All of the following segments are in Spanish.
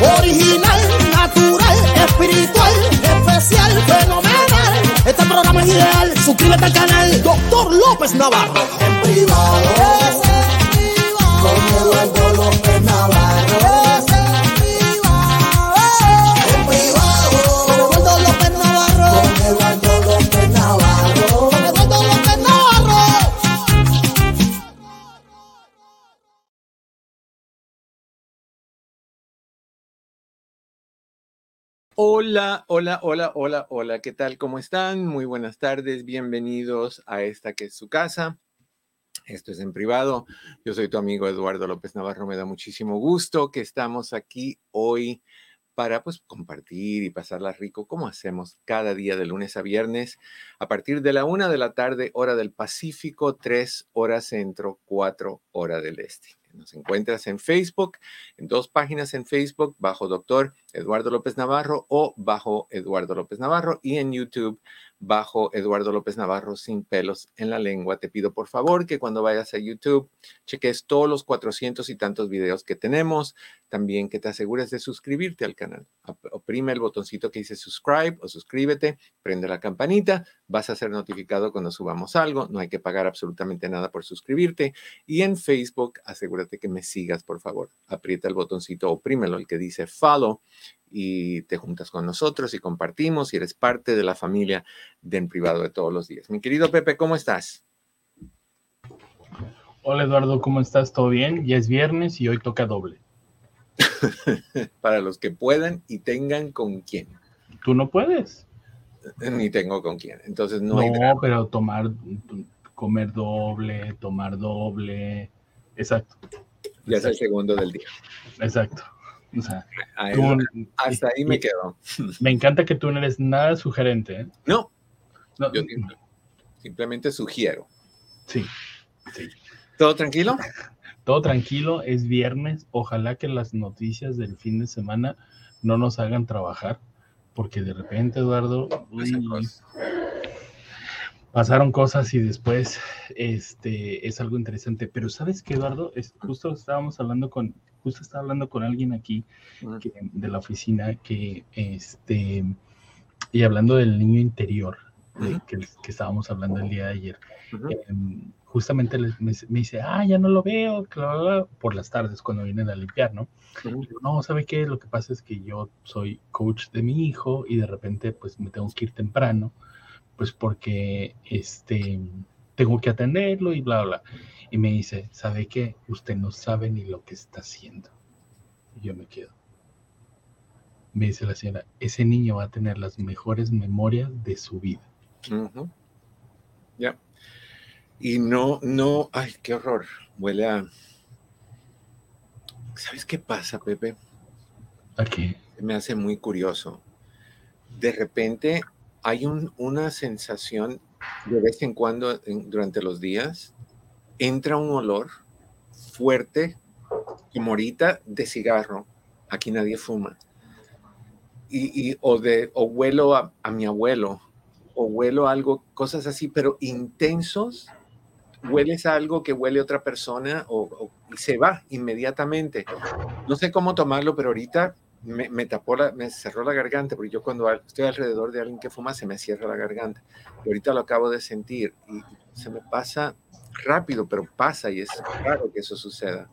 Original, natural, espiritual, especial, fenomenal. Este programa es ideal. Suscríbete al canal. Doctor López Navarro. En privado. Hola, hola, hola, hola, hola, ¿qué tal? ¿Cómo están? Muy buenas tardes, bienvenidos a esta que es su casa. Esto es en privado. Yo soy tu amigo Eduardo López Navarro. Me da muchísimo gusto que estamos aquí hoy para pues compartir y pasarla rico como hacemos cada día de lunes a viernes a partir de la una de la tarde hora del Pacífico, tres horas centro, cuatro horas del este. Nos encuentras en Facebook, en dos páginas en Facebook, bajo doctor Eduardo López Navarro o bajo Eduardo López Navarro y en YouTube bajo Eduardo López Navarro sin pelos en la lengua. Te pido por favor que cuando vayas a YouTube cheques todos los 400 y tantos videos que tenemos. También que te asegures de suscribirte al canal. Oprime el botoncito que dice subscribe o suscríbete, prende la campanita, vas a ser notificado cuando subamos algo. No hay que pagar absolutamente nada por suscribirte. Y en Facebook, asegúrate que me sigas, por favor. Aprieta el botoncito, oprímelo, el que dice follow y te juntas con nosotros y compartimos y eres parte de la familia de En Privado de todos los días. Mi querido Pepe, ¿cómo estás? Hola Eduardo, ¿cómo estás? ¿Todo bien? Ya es viernes y hoy toca doble. Para los que puedan y tengan con quién. Tú no puedes. Ni tengo con quién. Entonces no, No, hay pero tomar, comer doble, tomar doble. Exacto, Ya es el segundo del día. exacto. O sea, Ahí- hasta ahí me quedo. me encanta que tú no eres nada sugerente. ¿eh? No, No, yo simplemente sugiero. sí, sí. ¿Todo tranquilo? Todo tranquilo, es viernes. Ojalá que las noticias del fin de semana no nos hagan trabajar, porque de repente, Eduardo, uy. Pasaron cosas y después este es algo interesante. Pero sabes que Eduardo, es, justo estábamos hablando con, justo estaba hablando con alguien aquí que- de la oficina que este y hablando del niño interior de que, que estábamos hablando el día de ayer. Em, justamente les- me, me dice, ah, ya no lo veo, que bla, bla, bla", por las tardes cuando vienen a limpiar, ¿no? No, ¿sabe qué? Lo que pasa es que yo soy coach de mi hijo y de repente pues me tengo que ir temprano, pues porque este, tengo que atenderlo y bla, bla. Y me dice, ¿sabe qué? Usted no sabe ni lo que está haciendo. Y yo me quedo. Me dice la señora, ese niño va a tener las mejores memorias de su vida. Ya. Y no, no, ay, qué horror. Huele a. ¿Sabes qué pasa, Pepe? Aquí. Me hace muy curioso. De repente hay un- una sensación de vez en cuando durante los días, entra un olor fuerte, como ahorita, de cigarro. Aquí nadie fuma. Y, o, de, o huelo a, mi abuelo, o huelo algo, cosas así, pero intensos. Hueles a algo que huele a otra persona o, o- y se va inmediatamente. No sé cómo tomarlo, pero ahorita me, me tapó, la, me cerró la garganta, porque yo cuando estoy alrededor de alguien que fuma se me cierra la garganta. Y ahorita lo acabo de sentir y se me pasa rápido, pero pasa y es raro que eso suceda.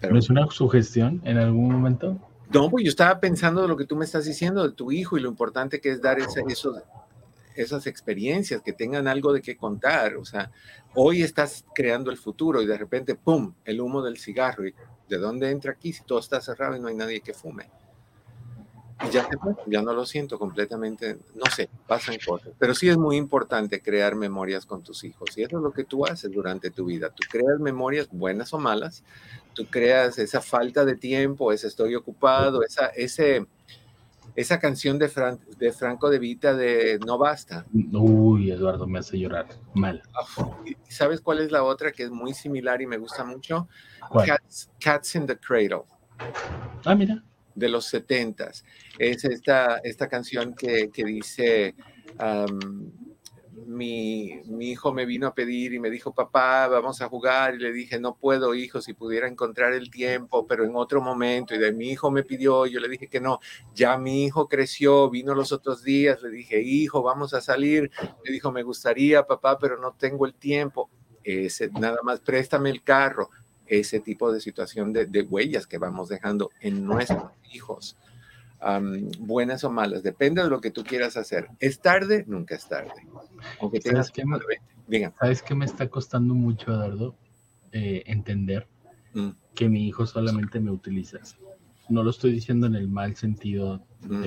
Pero, ¿No es una sugestión en algún momento? no, pues yo estaba pensando de lo que tú me estás diciendo de tu hijo y lo importante que es dar esos, esas experiencias, que tengan algo de qué contar. O sea, hoy estás creando el futuro y de repente, ¡pum!, el humo del cigarro. ¿Y ¿De dónde entra aquí si todo está cerrado y no hay nadie que fume? ya, ya no lo siento completamente, no sé, pasan cosas. Pero sí es muy importante crear memorias con tus hijos. Y eso es lo que tú haces durante tu vida. Tú creas memorias buenas o malas. Tú creas esa falta de tiempo, ese estoy ocupado, esa, ese, esa canción de, de Franco de Vita de No Basta. Uy, Eduardo, me hace llorar mal. ¿Sabes cuál es la otra que es muy similar y me gusta mucho? Cats, Cats in the Cradle. Ah, mira de los setentas. Es esta, esta canción que, que dice, mi, mi, hijo me vino a pedir y me dijo, papá, vamos a jugar. Y le dije, no puedo, hijo, si pudiera encontrar el tiempo, pero en otro momento. Y de mi hijo me pidió, yo le dije que no. Ya mi hijo creció, vino los otros días, le dije, hijo, vamos a salir. Me dijo, me gustaría, papá, pero no tengo el tiempo. Ese, nada más préstame el carro ese tipo de situación de, huellas que vamos dejando en nuestros hijos. Buenas o malas, depende de lo que tú quieras hacer. ¿Es tarde? Nunca es tarde. Aunque ¿Sabes, qué me, ¿Sabes qué me está costando mucho, Eduardo? Eh, entender mm. que mi hijo solamente me utiliza. No lo estoy diciendo en el mal sentido mm.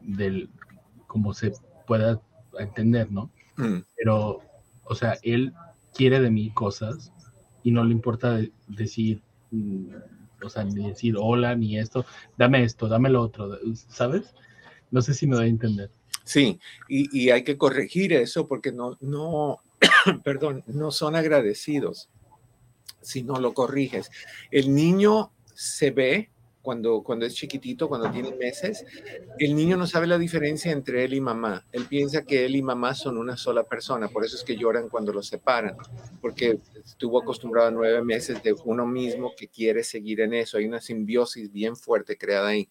del como se pueda entender, ¿no? Mm. Pero, o sea, él quiere de mí cosas y no le importa decir, o sea, ni decir hola, ni esto, dame esto, dame lo otro, ¿sabes? No sé si me doy a entender. Sí, y, y hay que corregir eso porque no, no, perdón, no son agradecidos si no lo corriges. El niño se ve cuando, cuando es chiquitito, cuando tiene meses, el niño no sabe la diferencia entre él y mamá. Él piensa que él y mamá son una sola persona, por eso es que lloran cuando los separan, porque estuvo acostumbrado a nueve meses de uno mismo que quiere seguir en eso. Hay una simbiosis bien fuerte creada ahí.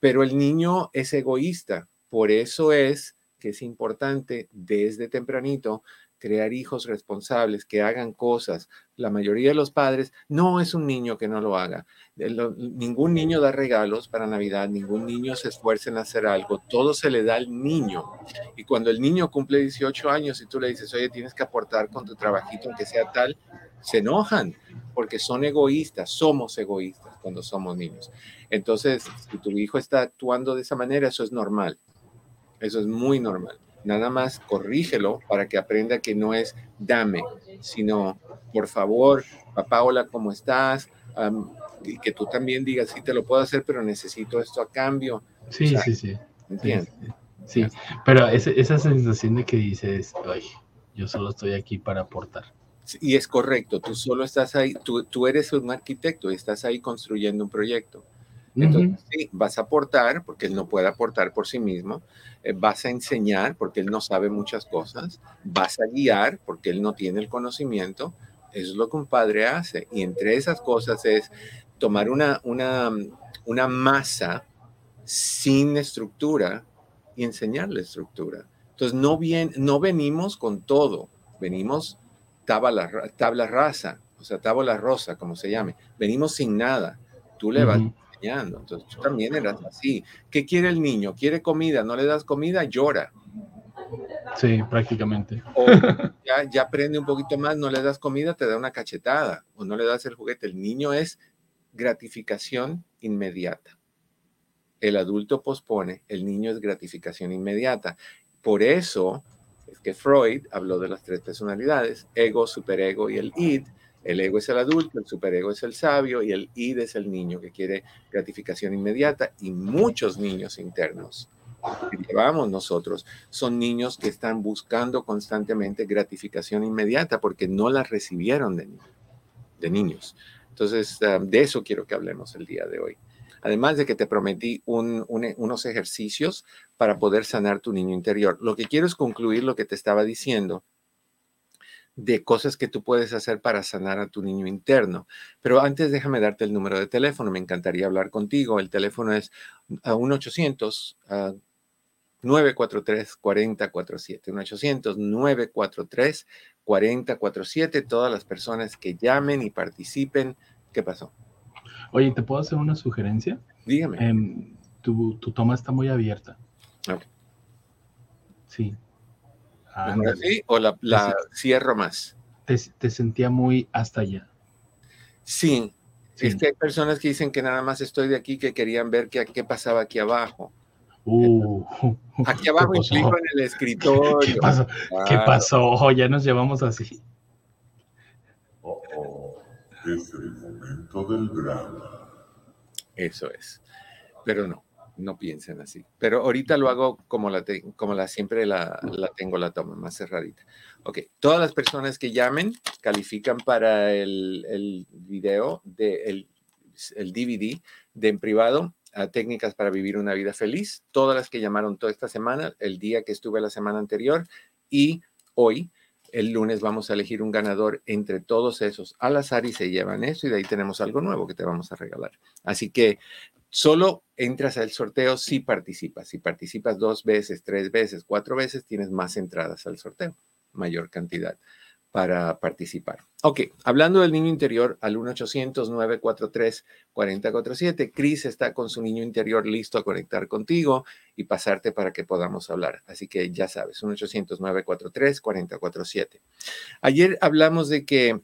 Pero el niño es egoísta, por eso es que es importante desde tempranito crear hijos responsables que hagan cosas. La mayoría de los padres, no es un niño que no lo haga. ningún niño da regalos para Navidad, ningún niño se esfuerza en hacer algo, todo se le da al niño. Y cuando el niño cumple 18 años y tú le dices, oye, tienes que aportar con tu trabajito, aunque sea tal, se enojan porque son egoístas, somos egoístas cuando somos niños. Entonces, si tu hijo está actuando de esa manera, eso es normal. Eso es muy normal. Nada más corrígelo para que aprenda que no es dame, sino por favor, papá, hola, ¿cómo estás? y que tú también digas, sí, te lo puedo hacer, pero necesito esto a cambio. Sí, sí, sí. ¿Entiendes? Sí, pero esa sensación de que dices, ay, yo solo estoy aquí para aportar. Y es correcto, tú solo estás ahí, tú, tú eres un arquitecto y estás ahí construyendo un proyecto. Entonces, sí, vas a aportar porque él no puede aportar por sí mismo, eh, vas a enseñar porque él no sabe muchas cosas, vas a guiar porque él no tiene el conocimiento. Eso es lo que un padre hace. Y entre esas cosas es tomar una, una, una masa sin estructura y enseñarle estructura. Entonces, no, bien, no venimos con todo, venimos tabla, tabla rasa, o sea, tabla rosa, como se llame. Venimos sin nada. Tú le vas entonces tú también eras así. ¿Qué quiere el niño? ¿Quiere comida? ¿No le das comida? Llora. Sí, prácticamente. O ya, ya aprende un poquito más, no le das comida, te da una cachetada o no le das el juguete. El niño es gratificación inmediata. El adulto pospone, el niño es gratificación inmediata. Por eso es que Freud habló de las tres personalidades, ego, superego y el id, el ego es el adulto, el superego es el sabio y el id es el niño que quiere gratificación inmediata y muchos niños internos que llevamos nosotros son niños que están buscando constantemente gratificación inmediata porque no la recibieron de, de niños. Entonces, ah, de eso quiero que hablemos el día de hoy. Además de que te prometí unos ejercicios para poder sanar tu niño interior. Lo que quiero es concluir lo que te estaba diciendo de cosas que tú puedes hacer para sanar a tu niño interno. Pero antes déjame darte el número de teléfono, me encantaría hablar contigo. El teléfono es a 1-800. 943-4047, 1-800-943-4047. Todas las personas que llamen y participen. ¿Qué pasó? Oye, ¿te puedo hacer una sugerencia? Dígame. Em, tu, toma está muy abierta. Sí, ¿O la, cierro más? Te, sentía muy hasta allá. Sí, Es que hay personas que dicen que nada más estoy de aquí, que querían ver qué, qué pasaba aquí abajo. Uh, aquí abajo ¿qué implico pasó? en el escritorio. ¿Qué pasó? ¿Qué Claro. pasó? Ya nos llevamos así. Oh, oh, es el momento del drama. Eso es. Pero no, no piensen así. Pero ahorita lo hago como la, te- como la siempre la, la tengo la toma, más cerradita. Ok, todas las personas que llamen califican para el, el video, de, el, el DVD de en privado a técnicas para vivir una vida feliz. Todas las que llamaron toda esta semana, el día que estuve la semana anterior y hoy, el lunes, vamos a elegir un ganador entre todos esos al azar y se llevan eso y de ahí tenemos algo nuevo que te vamos a regalar. Así que solo entras al sorteo si participas. Si participas dos veces, tres veces, cuatro veces, tienes más entradas al sorteo, mayor cantidad para participar. Ok, hablando del niño interior, al 1-800-943-4047, Cris está con su niño interior listo a conectar contigo y pasarte para que podamos hablar. Así que ya sabes, 1-800-943-4047. Ayer hablamos de que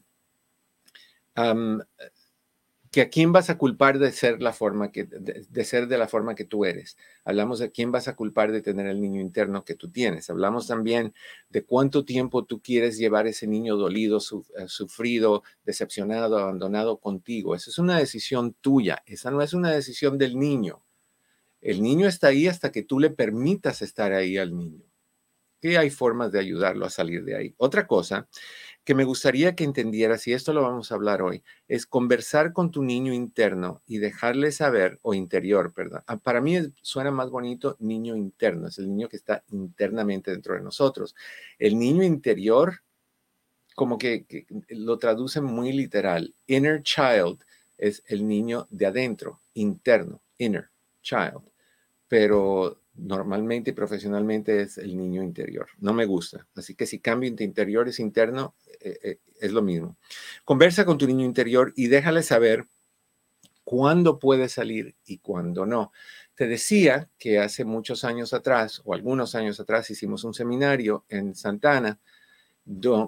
que a quién vas a culpar de ser la forma que de, ser de la forma que tú eres. Hablamos de quién vas a culpar de tener el niño interno que tú tienes. Hablamos también de cuánto tiempo tú quieres llevar ese niño dolido, eh, sufrido, decepcionado, abandonado contigo. Esa es una decisión tuya. Esa no es una decisión del niño. El niño está ahí hasta que tú le permitas estar ahí al niño. Que hay formas de ayudarlo a salir de ahí. Otra cosa que me gustaría que entendieras, y esto lo vamos a hablar hoy, es conversar con tu niño interno y dejarle saber, o interior, perdón. Ah, Para mí suena más bonito niño interno, es el niño que está internamente dentro de nosotros. El niño interior, como que, que lo traducen muy literal. Inner child es el niño de adentro, interno, inner child. Pero normalmente y profesionalmente es el niño interior. No me gusta. Así que si cambio entre interior es interno, eh, eh, es lo mismo. Conversa con tu niño interior y déjale saber cuándo puede salir y cuándo no. Te decía que hace muchos años atrás, o algunos años atrás, hicimos un seminario en Santana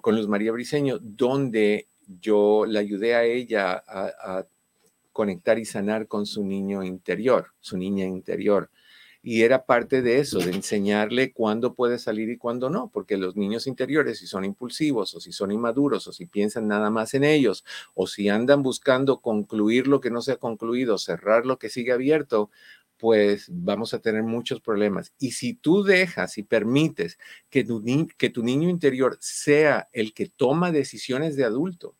con Luz María Briceño, donde yo le ayudé a ella a conectar y sanar con su niño interior, su niña interior. Y era parte de eso, de enseñarle cuándo puede salir y cuándo no, porque los niños interiores, si son impulsivos o si son inmaduros o si piensan nada más en ellos o si andan buscando concluir lo que no se ha concluido, cerrar lo que sigue abierto, pues vamos a tener muchos problemas. Y si tú dejas y permites que tu, que tu niño interior sea el que toma decisiones de adulto,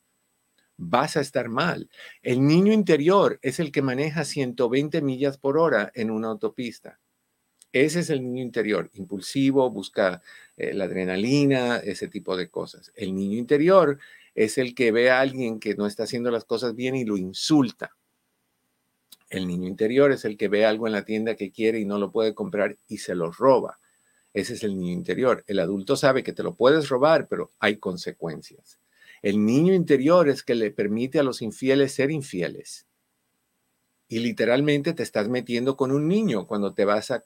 vas a estar mal. El niño interior es el que maneja 120 millas por hora en una autopista. Ese es el niño interior, impulsivo, busca eh, la adrenalina, ese tipo de cosas. El niño interior es el que ve a alguien que no está haciendo las cosas bien y lo insulta. El niño interior es el que ve algo en la tienda que quiere y no lo puede comprar y se lo roba. Ese es el niño interior. El adulto sabe que te lo puedes robar, pero hay consecuencias. El niño interior es que le permite a los infieles ser infieles. Y literalmente te estás metiendo con un niño cuando te vas a,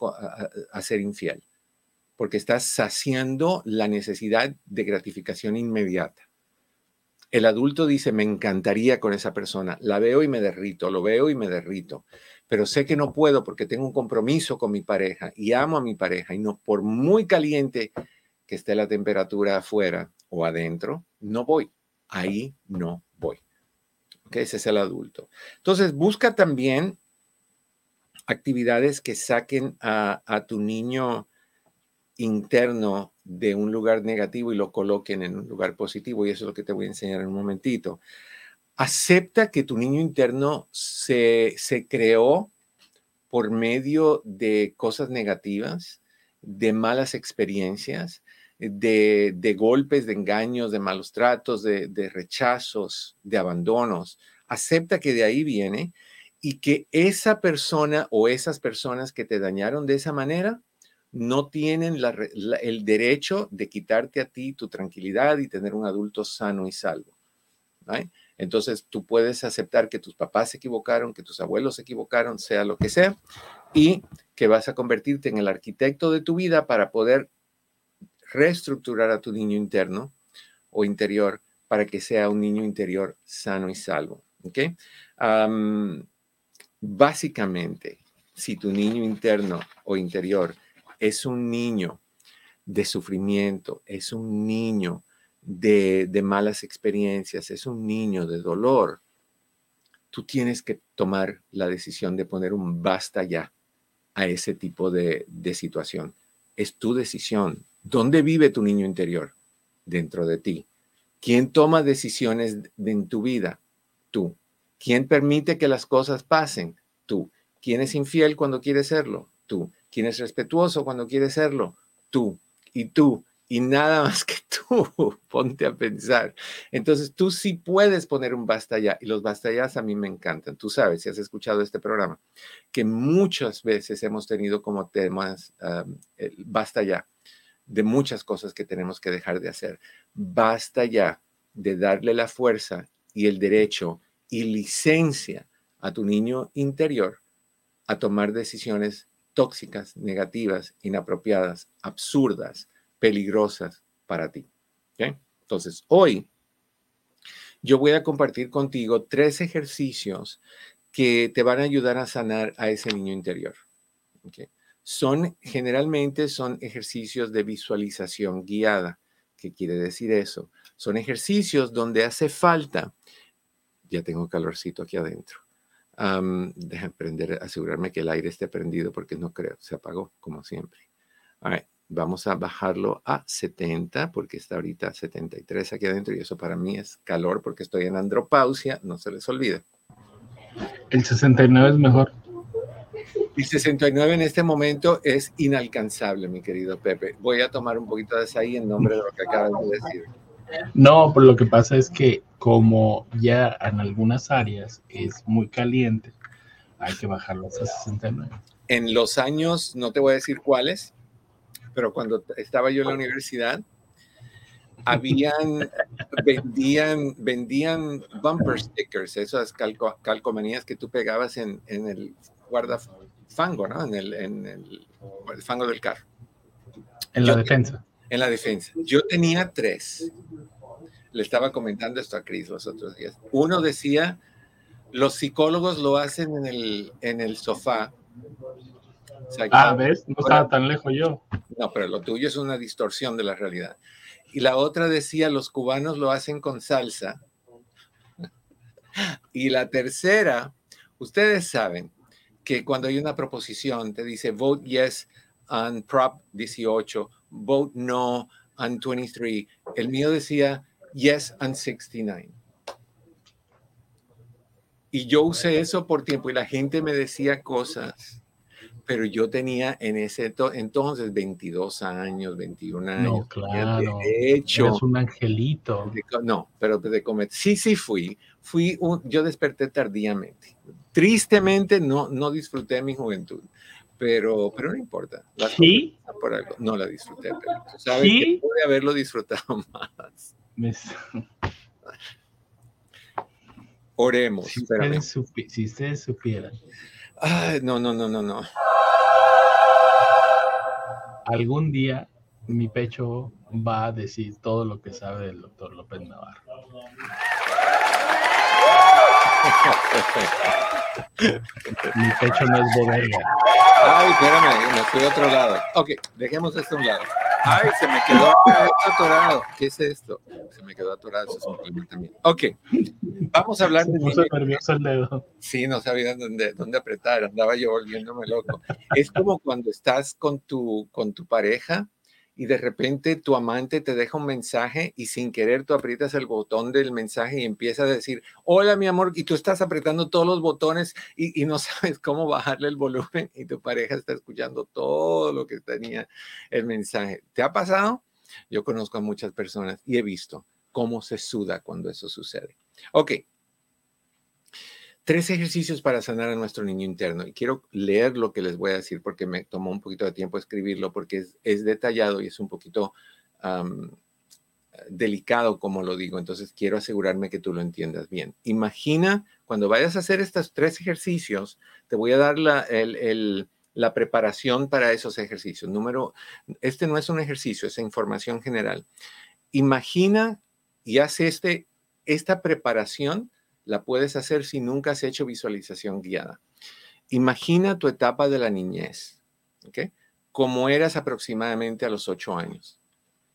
a ser infiel, porque estás saciando la necesidad de gratificación inmediata. El adulto dice, me encantaría con esa persona, la veo y me derrito, lo veo y me derrito, pero sé que no puedo porque tengo un compromiso con mi pareja y amo a mi pareja y no por muy caliente que esté la temperatura afuera o adentro, no voy, ahí no voy. Ese es el adulto. Entonces, busca también actividades que saquen a, a tu niño interno de un lugar negativo y lo coloquen en un lugar positivo. Y eso es lo que te voy a enseñar en un momentito. Acepta que tu niño interno se, se creó por medio de cosas negativas, de malas experiencias, de, golpes, de engaños, de malos tratos, de, rechazos, de abandonos. Acepta que de ahí viene y que esa persona o esas personas que te dañaron de esa manera no tienen el derecho de quitarte a ti tu tranquilidad y tener un adulto sano y salvo. Entonces tú puedes aceptar que tus papás se equivocaron, que tus abuelos se equivocaron, sea lo que sea, y que vas a convertirte en el arquitecto de tu vida para poder reestructurar a tu niño interno o interior para que sea un niño interior sano y salvo. ¿ok? Am, básicamente, si tu niño interno o interior es un niño de sufrimiento, es un niño de, malas experiencias, es un niño de dolor, tú tienes que tomar la decisión de poner un basta ya a ese tipo de situación. Es tu decisión. ¿Dónde vive tu niño interior? Dentro de ti. ¿Quién toma decisiones de- en tu vida? Tú. ¿Quién permite que las cosas pasen? Tú. ¿Quién es infiel cuando quiere serlo? Tú. ¿Quién es respetuoso cuando quiere serlo? Tú. Y tú. Y nada más que tú. Ponte a pensar. Entonces tú sí puedes poner un basta ya. Y los basta ya a mí me encantan. Tú sabes, si has escuchado este programa, que muchas veces hemos tenido como temas el basta ya de muchas cosas que tenemos que dejar de hacer. Basta ya de darle la fuerza y el derecho y licencia a tu niño interior a tomar decisiones tóxicas, negativas, inapropiadas, absurdas, peligrosas para ti. Entonces, hoy yo voy a compartir contigo tres ejercicios que te van a ayudar a sanar a ese niño interior. ¿ok? Son generalmente son ejercicios de visualización guiada. ¿Qué quiere decir eso? Son ejercicios donde hace falta, ya tengo calorcito aquí adentro. Um, deja prender, asegurarme que el aire esté prendido porque no creo, se apagó como siempre. All right, vamos a bajarlo a 70 porque está ahorita a 73 aquí adentro y eso para mí es calor porque estoy en andropausia, no se les olvide. El 69 es mejor. El 69 en este momento es inalcanzable, mi querido Pepe. Voy a tomar un poquito de azaí en nombre de lo que acabas de decir. No, pero lo que pasa es que como ya en algunas áreas es muy caliente, hay que bajarlo hasta 69. En los años, no te voy a decir cuáles, pero cuando estaba yo en la universidad, habían, vendían, vendían bumper stickers, esas calco- calcomanías que tú pegabas en, en el guardafango, ¿no? En el, en el, el fango del carro. En la Yo- defensa. en la defensa. Yo tenía tres. Le estaba comentando esto a Cris los otros días. Uno decía, los psicólogos lo hacen en el, en el sofá. O sea, Ah, ¿ves? No estaba tan lejos yo. no, pero lo tuyo es una distorsión de la realidad. Y la otra decía, los cubanos lo hacen con salsa. Y la tercera, ustedes saben que cuando hay una proposición, te dice vote yes on Prop 18, vote no on 23. El mío decía yes on 69. Y yo usé eso por tiempo y la gente me decía cosas, pero yo tenía en ese to- entonces 22 años, 21 años. No, claro. derecho Eres un angelito. de no, pero de comer. Sí, sí fui. Fui un, yo desperté tardíamente. Tristemente no, no disfruté mi juventud, pero, pero no importa. ¿Sí? por algo. No la disfruté, pero tú sabes ¿Sí? que pude haberlo disfrutado más. Oremos. Si ustedes, supi- si ustedes supieran, Ay, no, no, no, no, no. algún día mi pecho va a decir todo lo que sabe el doctor López Navarro. Mi pecho no es bodega. Ay, espérame, me fui a otro lado. Ok, dejemos esto a un lado. Ay, se me quedó atorado. ¿Qué es esto? Se me quedó atorado, eso es un problema también. Ok, vamos a hablar Se de puso nervioso el dedo. Sí, no sabía dónde, dónde apretar, andaba yo volviéndome loco. Es como cuando estás con tu, con tu pareja y de repente tu amante te deja un mensaje y sin querer tú aprietas el botón del mensaje y empieza a decir, hola mi amor, y tú estás apretando todos los botones y, y no sabes cómo bajarle el volumen y tu pareja está escuchando todo lo que tenía el mensaje. ¿Te ha pasado? Yo conozco a muchas personas y he visto cómo se suda cuando eso sucede. Ok, tres ejercicios para sanar a nuestro niño interno. Y quiero leer lo que les voy a decir porque me tomó un poquito de tiempo escribirlo porque es, detallado y es un poquito delicado como lo digo. Entonces quiero asegurarme que tú lo entiendas bien. Imagina cuando vayas a hacer estos tres ejercicios, te voy a dar la, la preparación para esos ejercicios. Número, este no es un ejercicio, es información general. Imagina y haz este, esta preparación la puedes hacer si nunca has hecho visualización guiada. Imagina tu etapa de la niñez, ¿ok? Como eras aproximadamente a los ocho años.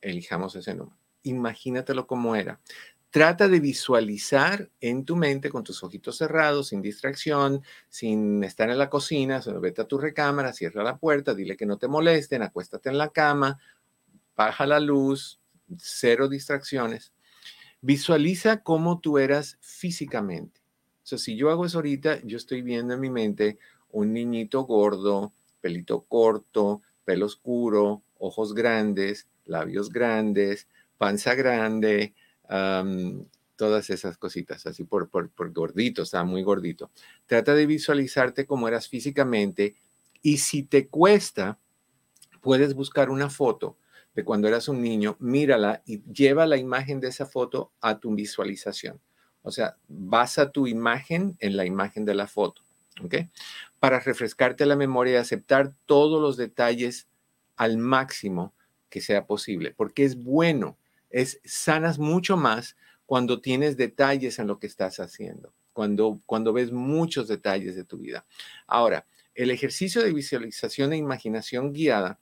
Elijamos ese número. Imagínatelo como era. Trata de visualizar en tu mente con tus ojitos cerrados, sin distracción, sin estar en la cocina, vete a tu recámara, cierra la puerta, dile que no te molesten, acuéstate en la cama, baja la luz, cero distracciones. Visualiza cómo tú eras físicamente. O si yo hago eso ahorita, yo estoy viendo en mi mente un niñito gordo, pelito corto, pelo oscuro, ojos grandes, labios grandes, panza grande, todas esas cositas, así por, por, gordito, está muy gordito. Trata de visualizarte cómo eras físicamente y si te cuesta, puedes buscar una foto de cuando eras un niño, mírala y lleva la imagen de esa foto a tu visualización. O sea, basa tu imagen en la imagen de la foto, ¿ok? Para refrescarte la memoria y aceptar todos los detalles al máximo que sea posible, porque es bueno es sanas mucho más cuando tienes detalles en lo que estás haciendo, cuando, cuando ves muchos detalles de tu vida. Ahora, el ejercicio de visualización e imaginación guiada,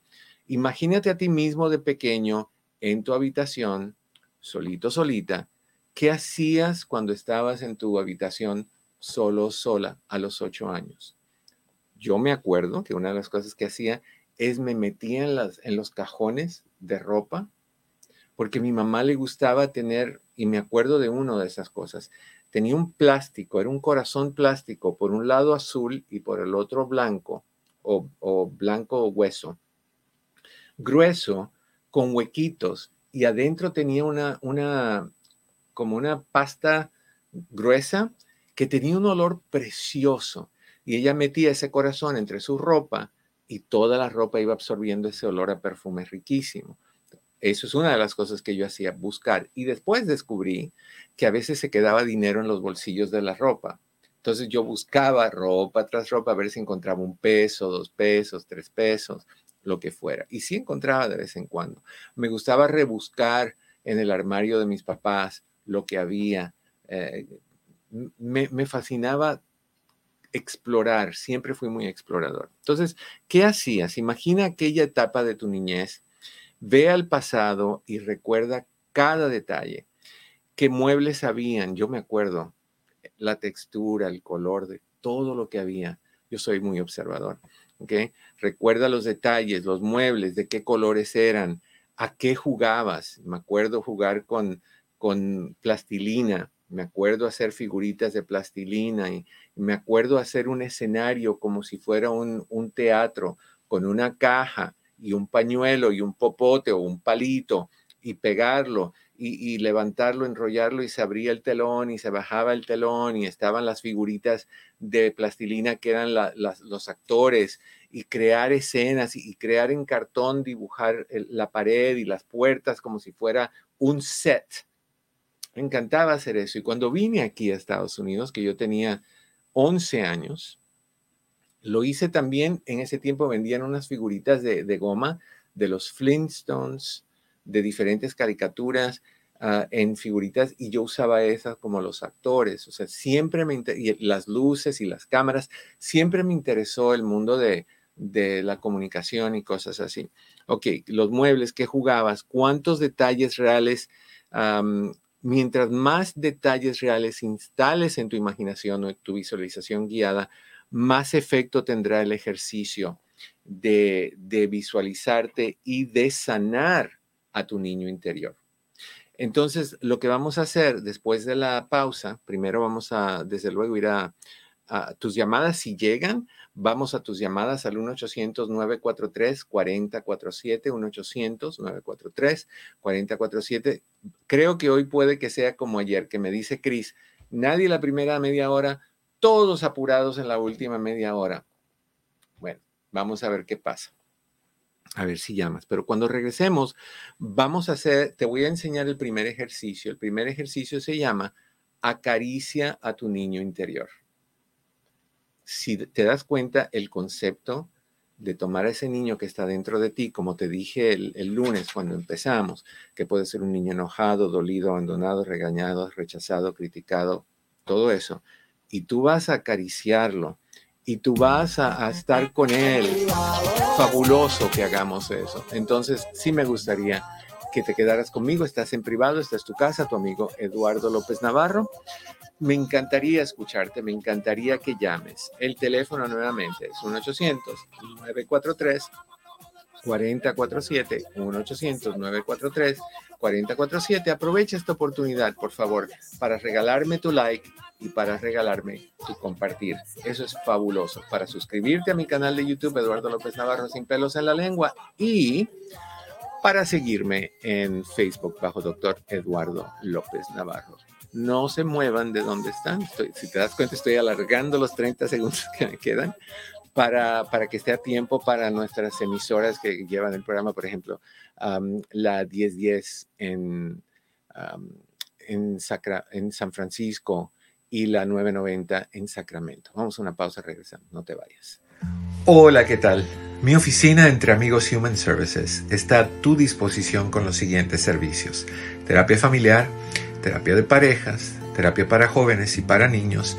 imagínate a ti mismo de pequeño en tu habitación, solito, solita, ¿qué hacías cuando estabas en tu habitación solo, sola, a los ocho años? Yo me acuerdo que una de las cosas que hacía es me metía en, los cajones de ropa porque mi mamá le gustaba tener, y me acuerdo de una de esas cosas, tenía un plástico, era un corazón plástico, por un lado azul y por el otro blanco, o, o blanco hueso, grueso, con huequitos, y adentro tenía una, una, como una pasta gruesa que tenía un olor precioso. Y ella metía ese corazón entre su ropa y toda la ropa iba absorbiendo ese olor a perfume riquísimo. Eso es una de las cosas que yo hacía, buscar. Y después descubrí que a veces se quedaba dinero en los bolsillos de la ropa. Entonces yo buscaba ropa tras ropa a ver si encontraba un peso, dos pesos, tres pesos, lo que fuera. Y sí encontraba de vez en cuando. Me gustaba rebuscar en el armario de mis papás lo que había. Eh, me, me fascinaba explorar, siempre fui muy explorador. Entonces, ¿qué hacías? Imagina aquella etapa de tu niñez Ve al pasado y recuerda cada detalle. ¿Qué muebles habían? Yo me acuerdo la textura, el color de todo lo que había. Yo soy muy observador. ¿Okay? Recuerda los detalles, los muebles, de qué colores eran, a qué jugabas. Me acuerdo jugar con, con plastilina, me acuerdo hacer figuritas de plastilina y, me acuerdo hacer un escenario como si fuera un, un teatro con una caja y un pañuelo y un popote o un palito y pegarlo y, levantarlo, enrollarlo y se abría el telón y se bajaba el telón y estaban las figuritas de plastilina que eran los actores y crear escenas y, crear en cartón, dibujar la pared y las puertas como si fuera un set. Me encantaba hacer eso. Y cuando vine aquí a Estados Unidos, que yo tenía 11 años, lo hice también, en ese tiempo vendían unas figuritas de, goma de los Flintstones, de diferentes caricaturas ah, en figuritas y yo usaba esas como los actores. O sea, siempre me y las luces y las cámaras, siempre me interesó el mundo de, la comunicación y cosas así. Ok, los muebles, ¿qué jugabas? ¿Cuántos detalles reales? mientras más detalles reales instales en tu imaginación o en tu visualización guiada, más efecto tendrá el ejercicio de, visualizarte y de sanar a tu niño interior. Entonces, lo que vamos a hacer después de la pausa, primero vamos a, desde luego, ir a, tus llamadas. Si llegan, vamos a tus llamadas al 1-800-943-4047, 1-800-943-4047. Creo que hoy puede que sea como ayer, que me dice Cris, nadie la primera media hora todos apurados en la última media hora. Bueno, vamos a ver qué pasa. A ver si llamas. Pero cuando regresemos, vamos a hacer, te voy a enseñar el primer ejercicio. El primer ejercicio se llama acaricia a tu niño interior. Si te das cuenta, el concepto de tomar a ese niño que está dentro de ti, como te dije el, el, lunes cuando empezamos, que puede ser un niño enojado, dolido, abandonado, regañado, rechazado, criticado, todo eso, y tú vas a acariciarlo y tú vas a, estar con él, fabuloso que hagamos eso. Entonces, sí me gustaría que te quedaras conmigo, estás en privado, esta es tu casa, tu amigo Eduardo López Navarro. Me encantaría escucharte, me encantaría que llames. El teléfono nuevamente es 1-800-943. 4047 1-800-943 4047. Aprovecha esta oportunidad, por favor, para regalarme tu like y para regalarme tu compartir. Eso es fabuloso. Para suscribirte a mi canal de YouTube, Eduardo López Navarro sin pelos en la lengua, y para seguirme en Facebook bajo Doctor Eduardo López Navarro. No se muevan de donde están. si te das cuenta, estoy alargando los 30 segundos que me quedan para, para que esté a tiempo para nuestras emisoras que llevan el programa, por ejemplo, la 1010 en, en, Sacra, en San Francisco y la 990 en Sacramento. Vamos a una pausa, regresamos, no te vayas. Hola, ¿qué tal? Mi oficina entre amigos Human Services está a tu disposición con los siguientes servicios. Terapia familiar, terapia de parejas, terapia para jóvenes y para niños,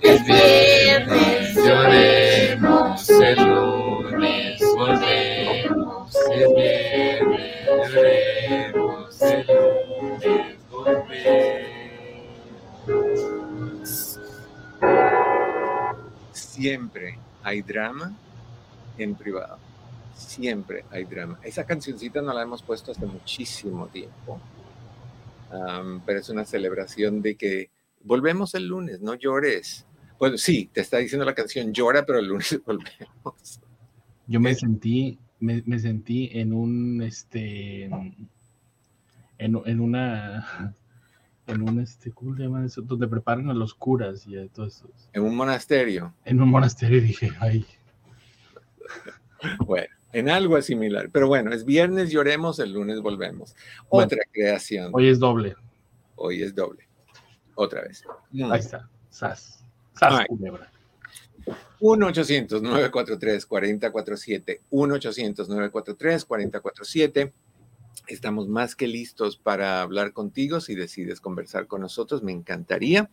El viernes lloremos, el lunes volvemos. El viernes lloremos, el lunes volvemos. Siempre hay drama en privado. Siempre hay drama. Esa cancioncita no la hemos puesto hace muchísimo tiempo. Pero es una celebración de que volvemos el lunes, no llores. Bueno, sí, te está diciendo la canción llora, pero el lunes volvemos. Yo me sentí, me, me sentí en un, este, en, en una, en un, este, ¿cómo se llama eso? Donde preparan a los curas y a todo eso. En un monasterio. En un monasterio dije, ay. Bueno, en algo similar. Pero bueno, es viernes, lloremos, el lunes volvemos. Otra Bueno, creación. Hoy es doble. Hoy es doble. Otra vez. Mm. Ahí está. Sas. Sas, culebra. 1-800-943-4047. 1-800-943-4047. Estamos más que listos para hablar contigo. Si decides conversar con nosotros, me encantaría.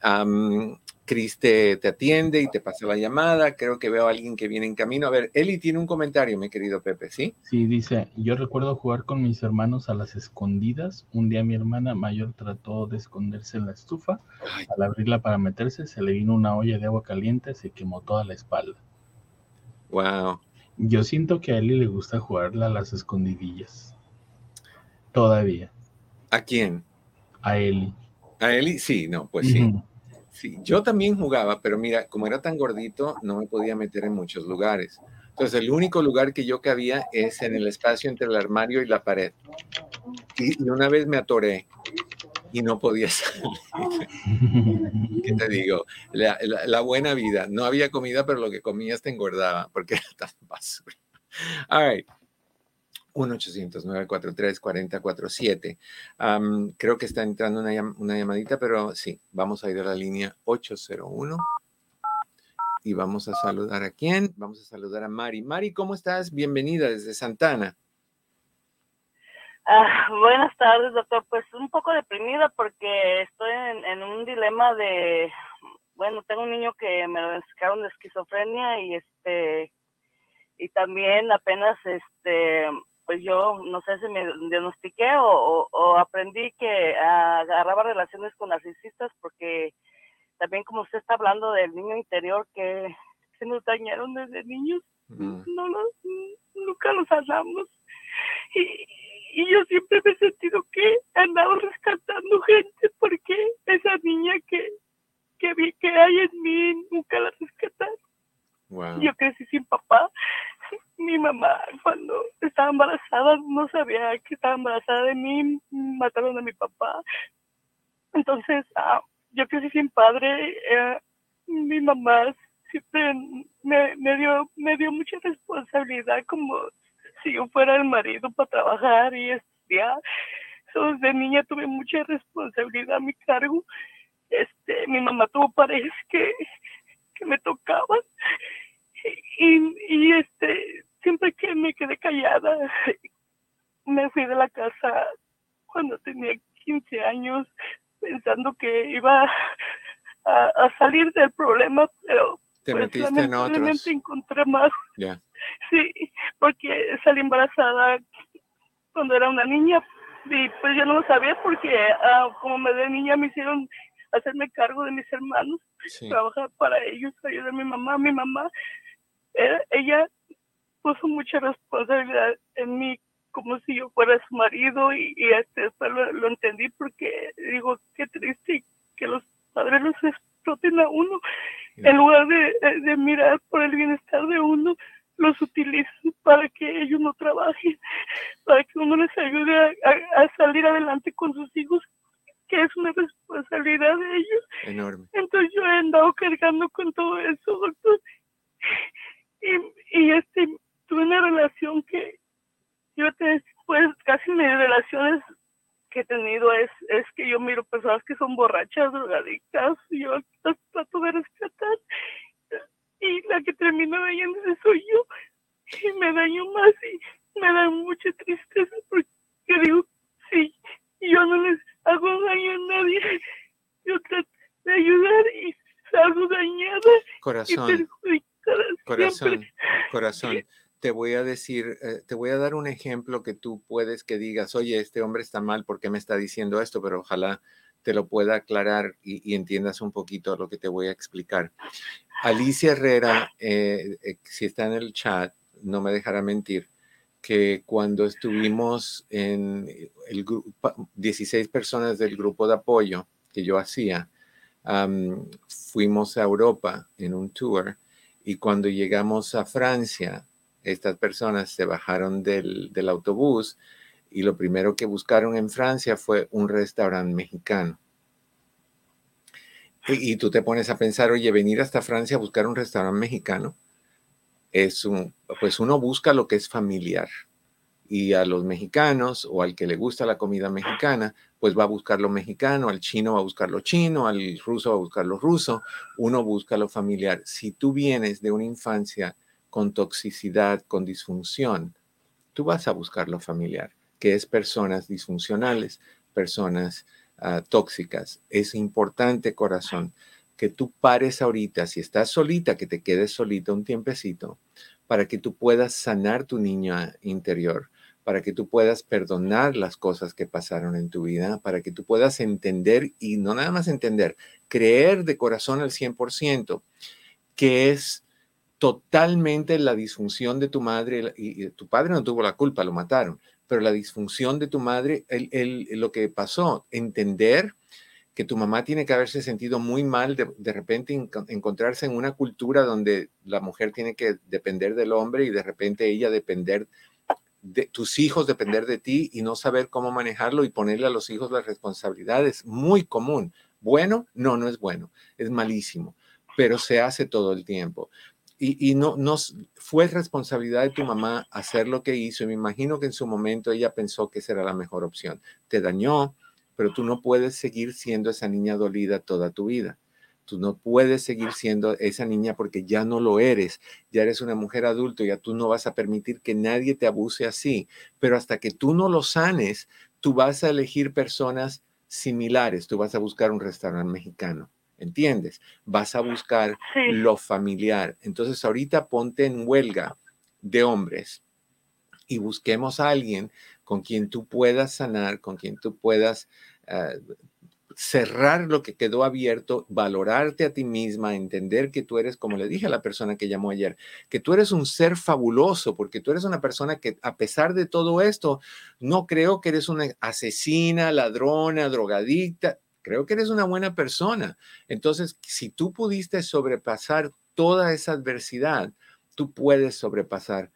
Am, Cris te, te atiende y te pasa la llamada. Creo que veo a alguien que viene en camino. A ver, Eli tiene un comentario, mi querido Pepe, ¿sí? Sí, dice, yo recuerdo jugar con mis hermanos a las escondidas. Un día mi hermana mayor trató de esconderse en la estufa. Ay, Al abrirla para meterse, se le vino una olla de agua caliente, se quemó toda la espalda. wow. Yo siento que a Eli le gusta jugarla a las escondidillas. Todavía. ¿A quién? A Eli. ¿A Eli? Sí, no, pues sí. Sí, yo también jugaba, pero mira, como era tan gordito, no me podía meter en muchos lugares. Entonces, el único lugar que yo cabía es en el espacio entre el armario y la pared. Y, una vez me atoré y no podía salir. ¿Qué te digo? La buena vida. No había comida, pero lo que comías te engordaba porque era tan basura. All right. 1-800-943-4047. Am, creo que está entrando una, llam- una llamadita, pero sí, vamos a ir a la línea 801 y vamos a saludar a quién? Vamos a saludar a Mari. Mari, ¿cómo estás? Bienvenida desde Santana. Ah, buenas tardes, doctor. Pues un poco deprimida porque estoy en, en un dilema de, bueno, tengo un niño que me lo diagnosticaron de esquizofrenia y este, y también apenas, este, pues yo no sé si me diagnostiqué o, o- o aprendí que ah, agarraba relaciones con narcisistas porque también como usted está hablando del niño interior que se nos dañaron desde niños, no lo, nunca lo sanamos. Y, y yo siempre me he sentido que he andado rescatando gente porque esa niña que, que vi que hay en mí nunca la rescataron. Yo crecí sin papá. Mi mamá, cuando estaba embarazada, no sabía que estaba embarazada de mí. Mataron a mi papá. Entonces, ah, yo crecí sin padre. eh, mi mamá siempre me, me, dio, me dio mucha responsabilidad, como si yo fuera el marido para trabajar y estudiar. So, desde niña tuve mucha responsabilidad a mi cargo. Este, mi mamá tuvo parejas que, que me tocaban y, y este siempre que me quedé callada me fui de la casa cuando tenía 15 años pensando que iba a, a salir del problema pero Te pues, metiste en lamentablemente otros. encontré más Ya. sí porque salí embarazada cuando era una niña y pues yo no lo sabía porque ah, como me de niña me hicieron hacerme cargo de mis hermanos Sí. trabajar para ellos, ayudar a mi mamá. Mi mamá, ella puso mucha responsabilidad en mí, como si yo fuera su marido, y, y este, después lo, lo entendí porque digo, qué triste que los padres los exploten a uno, en lugar de mirar por el bienestar de uno, los utilizan para que ellos no trabajen, para que uno les ayude a, a- a salir adelante con sus hijos, que es una responsabilidad de ellos. Enorme. Entonces yo he andado cargando con todo eso, doctor. Y, y este, tuve una relación que yo te, pues casi mis relaciones que he tenido es, es que yo miro personas que son borrachas, drogadictas, y yo las trato de rescatar. Y la que termina dañándose soy yo. Y me daño más y me da mucha tristeza porque digo, sí, yo no les hago daño a nadie. Yo trato de ayudar y salgo dañada y Corazón, perjudicada corazón, siempre. corazón. Te voy a decir, eh, te voy a dar un ejemplo que tú puedes que digas, oye, este hombre está mal, ¿por qué me está diciendo esto? Pero ojalá te lo pueda aclarar y, y entiendas un poquito lo que te voy a explicar. Alicia Herrera, eh, eh, si está en el chat, no me dejará mentir, que cuando estuvimos en el grupo, 16 personas del grupo de apoyo que yo hacía, am, fuimos a Europa en un tour y cuando llegamos a Francia, estas personas se bajaron del, autobús y lo primero que buscaron en Francia fue un restaurante mexicano. Y, y tú te pones a pensar, oye, venir hasta Francia a buscar un restaurante mexicano, es un, pues uno busca lo que es familiar. Y a los mexicanos o al que le gusta la comida mexicana, pues va a buscar lo mexicano, al chino va a buscar lo chino, al ruso va a buscar lo ruso, uno busca lo familiar. Si tú vienes de una infancia con toxicidad, con disfunción, tú vas a buscar lo familiar, que es personas disfuncionales, personas ah, tóxicas. Es importante, corazón, que tú pares ahorita, si estás solita, que te quedes solita un tiempecito, para que tú puedas sanar tu niña interior, para que tú puedas perdonar las cosas que pasaron en tu vida, para que tú puedas entender y no nada más entender, creer de corazón al 100% que es totalmente la disfunción de tu madre y, tu padre no tuvo la culpa, lo mataron, pero la disfunción de tu madre, lo que pasó, entender que tu mamá tiene que haberse sentido muy mal de, de repente enco- encontrarse en una cultura donde la mujer tiene que depender del hombre y de repente ella depender de tus hijos depender de ti y no saber cómo manejarlo y ponerle a los hijos las responsabilidades. Muy común. Bueno, no, no es bueno. Es malísimo, pero se hace todo el tiempo. Y, y no, no fue responsabilidad de tu mamá hacer lo que hizo. Y me imagino que en su momento ella pensó que esa era la mejor opción. Te dañó, pero tú no puedes seguir siendo esa niña dolida toda tu vida. Tú no puedes seguir siendo esa niña porque ya no lo eres. Ya eres una mujer adulta, ya tú no vas a permitir que nadie te abuse así. Pero hasta que tú no lo sanes, tú vas a elegir personas similares. Tú vas a buscar un restaurante mexicano. ¿Entiendes? Vas a buscar Sí. lo familiar. Entonces ahorita ponte en huelga de hombres y busquemos a alguien con quien tú puedas sanar, con quien tú puedas ah, cerrar lo que quedó abierto, valorarte a ti misma, entender que tú eres, como le dije a la persona que llamó ayer, que tú eres un ser fabuloso, porque tú eres una persona que a pesar de todo esto, no creo que eres una asesina, ladrona, drogadicta, creo que eres una buena persona. Entonces, si tú pudiste sobrepasar toda esa adversidad, tú puedes sobrepasar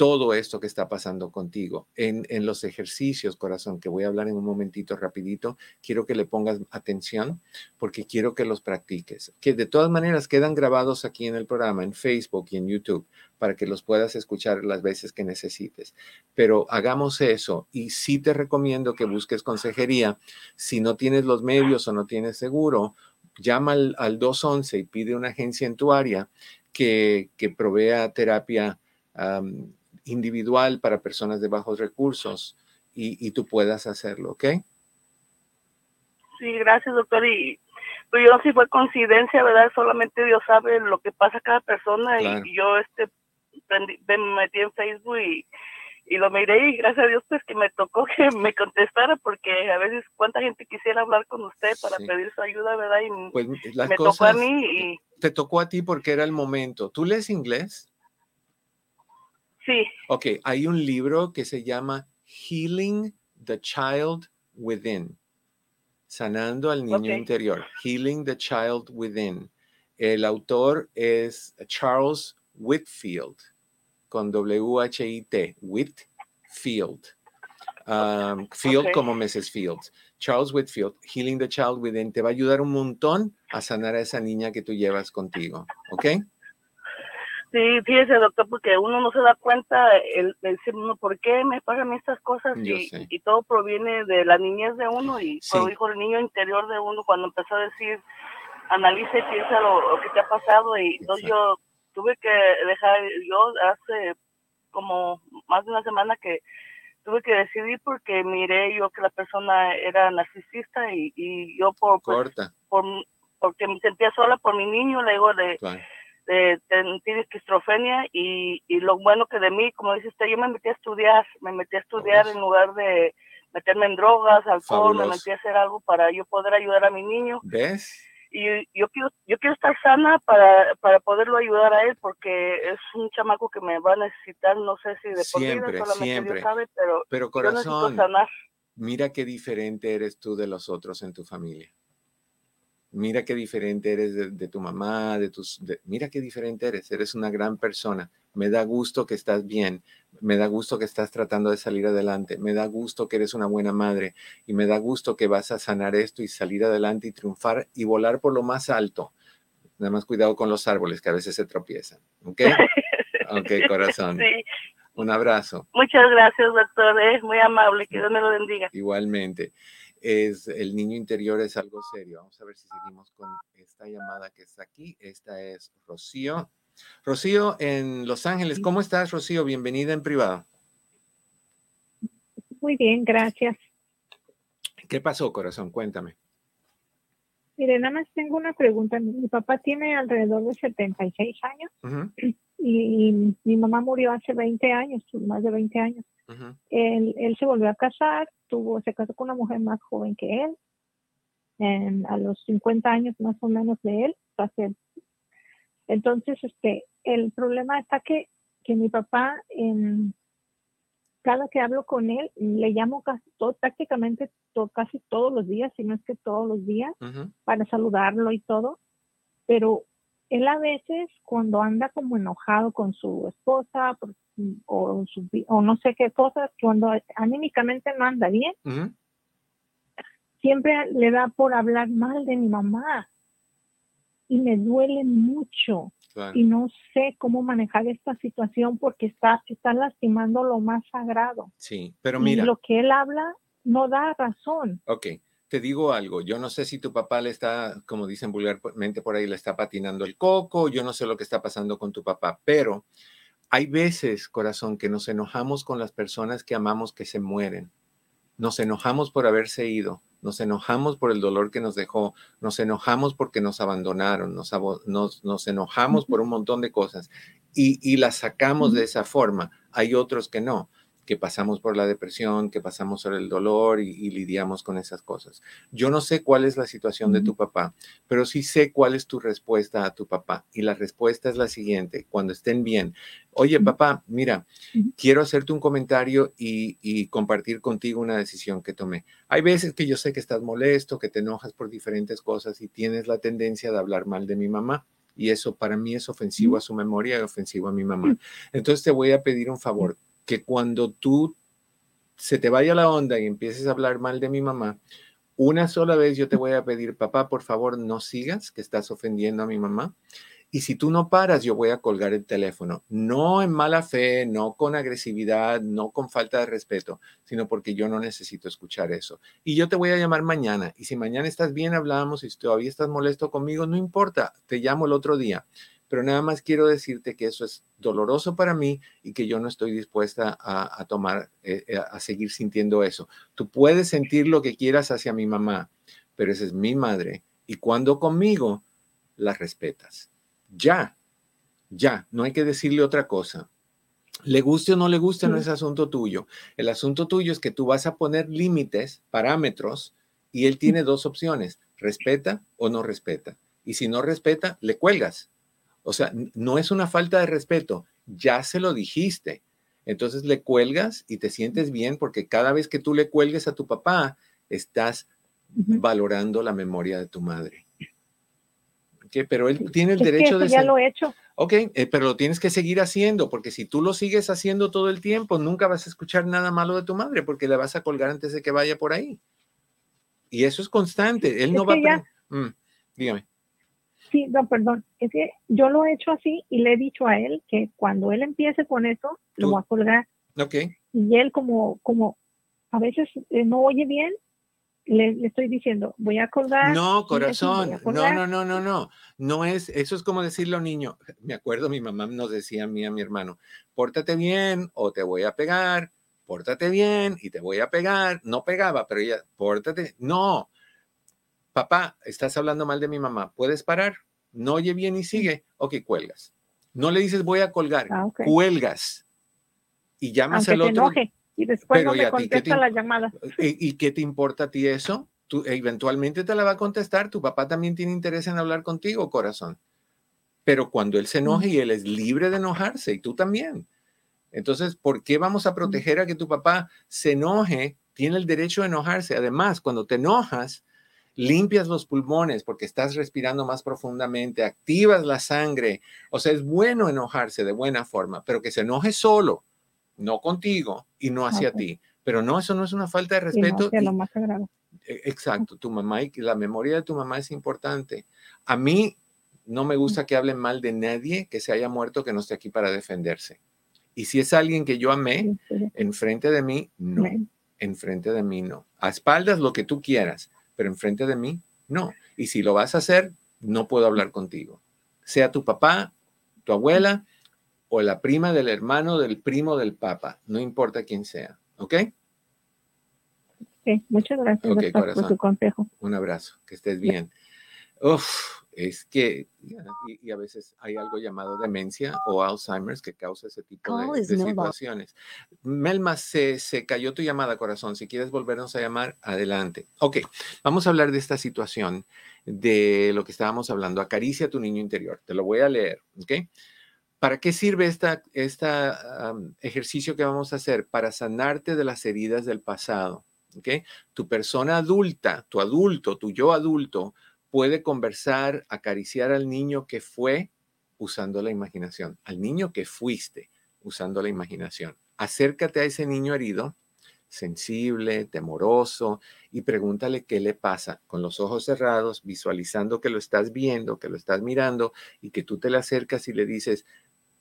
todo esto que está pasando contigo. En, en, los ejercicios, corazón, que voy a hablar en un momentito rapidito, quiero que le pongas atención porque quiero que los practiques, que de todas maneras quedan grabados aquí en el programa, en Facebook y en YouTube, para que los puedas escuchar las veces que necesites. Pero hagamos eso y sí te recomiendo que busques consejería. Si no tienes los medios o no tienes seguro, llama al, al 211 y pide una agencia en tu área que, que provea terapia. Individual para personas de bajos recursos y, y, tú puedas hacerlo, ¿ok? Sí, gracias, doctor. Y pues yo sí fue coincidencia, ¿verdad? Solamente Dios sabe lo que pasa a cada persona claro. y yo este me metí en Facebook y, y lo miré y gracias a Dios pues que me tocó que me contestara porque a veces cuánta gente quisiera hablar con usted para sí. pedir su ayuda, ¿verdad? Y pues me tocó a mí y... Te tocó a ti porque era el momento. ¿Tú lees inglés? Sí. Ok, hay un libro que se llama Healing the Child Within. Sanando al niño okay. interior. Healing the Child Within. El autor es Charles Whitfield, con W-H-I-T, Whitfield. Um, field okay. como Mrs. Fields. Charles Whitfield, Healing the Child Within, te va a ayudar un montón a sanar a esa niña que tú llevas contigo. ¿Ok? Sí, fíjese, doctor, porque uno no se da cuenta, el, el decir uno, ¿por qué me pasan estas cosas? Y, y, todo proviene de la niñez de uno y, sí. como dijo el niño interior de uno, cuando empezó a decir, analiza y piensa lo, lo que te ha pasado. Y entonces yo tuve que dejar, yo hace como más de una semana que tuve que decidir porque miré yo que la persona era narcisista y, y yo por, pues, por, porque me sentía sola por mi niño, le digo, de... Claro de, tiene esquizofrenia y, y, lo bueno que de mí, como dice usted, yo me metí a estudiar, me metí a estudiar en lugar de meterme en drogas, alcohol, Fabuloso. me metí a hacer algo para yo poder ayudar a mi niño. ¿Ves? Y yo quiero, yo quiero estar sana para, para poderlo ayudar a él porque es un chamaco que me va a necesitar, no sé si de siempre, por vida, siempre. Dios sabe, pero, pero corazón, mira qué diferente eres tú de los otros en tu familia mira qué diferente eres de, de tu mamá, de tus, de, mira qué diferente eres, eres una gran persona, me da gusto que estás bien, me da gusto que estás tratando de salir adelante, me da gusto que eres una buena madre y me da gusto que vas a sanar esto y salir adelante y triunfar y volar por lo más alto. Nada más cuidado con los árboles que a veces se tropiezan, ¿ok? Ok, corazón. Sí. Un abrazo. Muchas gracias, doctor. Es muy amable. Que Dios me lo bendiga. Igualmente es el niño interior es algo serio. Vamos a ver si seguimos con esta llamada que está aquí. Esta es Rocío. Rocío en Los Ángeles. ¿Cómo estás, Rocío? Bienvenida en privado. Muy bien, gracias. ¿Qué pasó, corazón? Cuéntame. Mire, nada más tengo una pregunta. Mi papá tiene alrededor de 76 años uh -huh. y, y, mi mamá murió hace 20 años, más de 20 años. Uh -huh. él, él, se volvió a casar, tuvo, se casó con una mujer más joven que él, en, a los 50 años más o menos de él. Entonces, este, el problema está que, que mi papá, en, cada que hablo con él, le llamo casi todo, prácticamente casi todos los días, si no es que todos los días, uh -huh. para saludarlo y todo, pero él a veces cuando anda como enojado con su esposa por, o, su, o, no sé qué cosas, cuando anímicamente no anda bien, uh -huh. siempre le da por hablar mal de mi mamá y me duele mucho. Claro. Y no sé cómo manejar esta situación porque está, está lastimando lo más sagrado. Sí, pero mira. Y lo que él habla no da razón. Ok, te digo algo. Yo no sé si tu papá le está, como dicen vulgarmente por ahí, le está patinando el coco. Yo no sé lo que está pasando con tu papá, pero hay veces, corazón, que nos enojamos con las personas que amamos que se mueren. Nos enojamos por haberse ido nos enojamos por el dolor que nos dejó, nos enojamos porque nos abandonaron, nos, nos, nos enojamos por un montón de cosas y, y las sacamos de esa forma. Hay otros que no, que pasamos por la depresión, que pasamos por el dolor y, lidiamos con esas cosas. Yo no sé cuál es la situación de tu papá, pero sí sé cuál es tu respuesta a tu papá. Y la respuesta es la siguiente, cuando estén bien. Oye, papá, mira, quiero hacerte un comentario y, y compartir contigo una decisión que tomé. Hay veces que yo sé que estás molesto, que te enojas por diferentes cosas y tienes la tendencia de hablar mal de mi mamá y eso para mí es ofensivo a su memoria y ofensivo a mi mamá. Entonces te voy a pedir un favor, que cuando tú se te vaya la onda y empieces a hablar mal de mi mamá, una sola vez yo te voy a pedir, papá, por favor, no sigas, que estás ofendiendo a mi mamá. Y si tú no paras, yo voy a colgar el teléfono. No en mala fe, no con agresividad, no con falta de respeto, sino porque yo no necesito escuchar eso. Y yo te voy a llamar mañana. Y si mañana estás bien, hablamos. Y si todavía estás molesto conmigo, no importa, te llamo el otro día pero nada más quiero decirte que eso es doloroso para mí y que yo no estoy dispuesta a, tomar, eh, eh, a seguir sintiendo eso. Tú puedes sentir lo que quieras hacia mi mamá, pero esa es mi madre y cuando conmigo la respetas. Ya, ya, no hay que decirle otra cosa. Le guste o no le guste, no es asunto tuyo. El asunto tuyo es que tú vas a poner límites, parámetros, y él tiene dos opciones, respeta o no respeta. Y si no respeta, le cuelgas o sea, no es una falta de respeto, ya se lo dijiste. Entonces le cuelgas y te sientes bien porque cada vez que tú le cuelgues a tu papá, estás valorando la memoria de tu madre. Pero él tiene el derecho de... Ya lo he hecho. Ok, eh, pero lo tienes que seguir haciendo porque si tú lo sigues haciendo todo el tiempo, nunca vas a escuchar nada malo de tu madre porque le vas a colgar antes de que vaya por ahí. Y eso es constante. Él no va a... Mm, dígame. Sí, no, perdón. Es que yo lo he hecho así y le he dicho a él que cuando él empiece con eso, lo voy a colgar. Ok. Y él como, como a veces eh, no oye bien, le, estoy diciendo, voy a colgar. No, corazón, no, no, no, no, no. No es, eso es como un niño. Me acuerdo, mi mamá nos decía a mí, a mi hermano, pórtate bien o te voy a pegar, pórtate bien y te voy a pegar. No pegaba, pero ella, pórtate. No, papá, estás hablando mal de mi mamá, ¿puedes parar? No oye bien y sigue. Ok, cuelgas. No le dices voy a colgar, ah, cuelgas y llamas al otro. y después no me contesta la llamada. ¿Y, qué te importa a ti eso? Tú, eventualmente te la va a contestar. Tu papá también tiene interés en hablar contigo, corazón. Pero cuando él se enoje y él es libre de enojarse, y tú también. Entonces, ¿por qué vamos a proteger a que tu papá se enoje? Tiene el derecho de enojarse. Además, cuando te enojas, limpias los pulmones porque estás respirando más profundamente, activas la sangre. O sea, es bueno enojarse de buena forma, pero que se enoje solo, no contigo y no hacia ti. Pero no, eso no es una falta de respeto. lo más e, Exacto, tu mamá y la memoria de tu mamá es importante. A mí no me gusta que hablen mal de nadie que se haya muerto que no esté aquí para defenderse. Y si es alguien que yo amé, enfrente de mí, no. Enfrente de mí, no. A espaldas, lo que tú quieras pero enfrente de mí, no. Y si lo vas a hacer, no puedo hablar contigo. Sea tu papá, tu abuela o la prima del hermano del primo del papa, no importa quién sea, ¿ok? Sí, muchas gracias por tu consejo. Un abrazo, que estés bien. Uf, es que, y, a veces hay algo llamado demencia o Alzheimer's que causa ese tipo de, situaciones. Melma, se, se cayó tu llamada, corazón. Si quieres volvernos a llamar, adelante. Ok, vamos a hablar de esta situación, de lo que estábamos hablando. Acaricia a tu niño interior. Te lo voy a leer, ¿ok? ¿Para qué sirve este esta, ejercicio que vamos a hacer? Para sanarte de las heridas del pasado. ¿ok? Tu persona adulta, tu adulto, tu yo adulto, puede conversar, acariciar al niño que fue usando la imaginación, al niño que fuiste usando la imaginación. Acércate a ese niño herido, sensible, temoroso, y pregúntale qué le pasa con los ojos cerrados, visualizando que lo estás viendo, que lo estás mirando, y que tú te le acercas y le dices,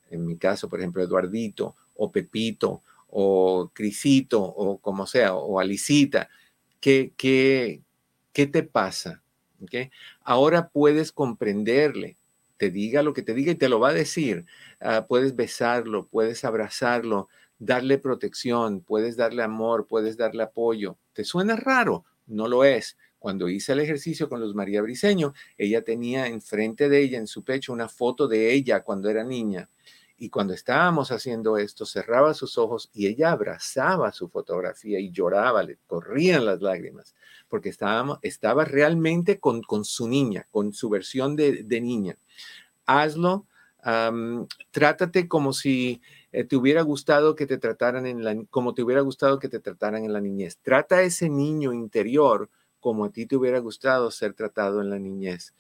en mi caso, por ejemplo, Eduardito, o Pepito, o Crisito, o como sea, o Alicita, ¿qué, qué, qué te pasa? Ahora puedes comprenderle, te diga lo que te diga y te lo va a decir. Ah, puedes besarlo, puedes abrazarlo, darle protección, puedes darle amor, puedes darle apoyo. ¿Te suena raro? No lo es. Cuando hice el ejercicio con Luz María Briseño, ella tenía enfrente de ella, en su pecho, una foto de ella cuando era niña. Y cuando estábamos haciendo esto, cerraba sus ojos y ella abrazaba su fotografía y lloraba, le corrían las lágrimas, porque estaba, estaba realmente con, con su niña, con su versión de, de niña. Hazlo, trátate como si eh, te hubiera gustado que te trataran en la, como te hubiera gustado que te trataran en la niñez. Trata a ese niño interior como a ti te hubiera gustado ser tratado en la niñez.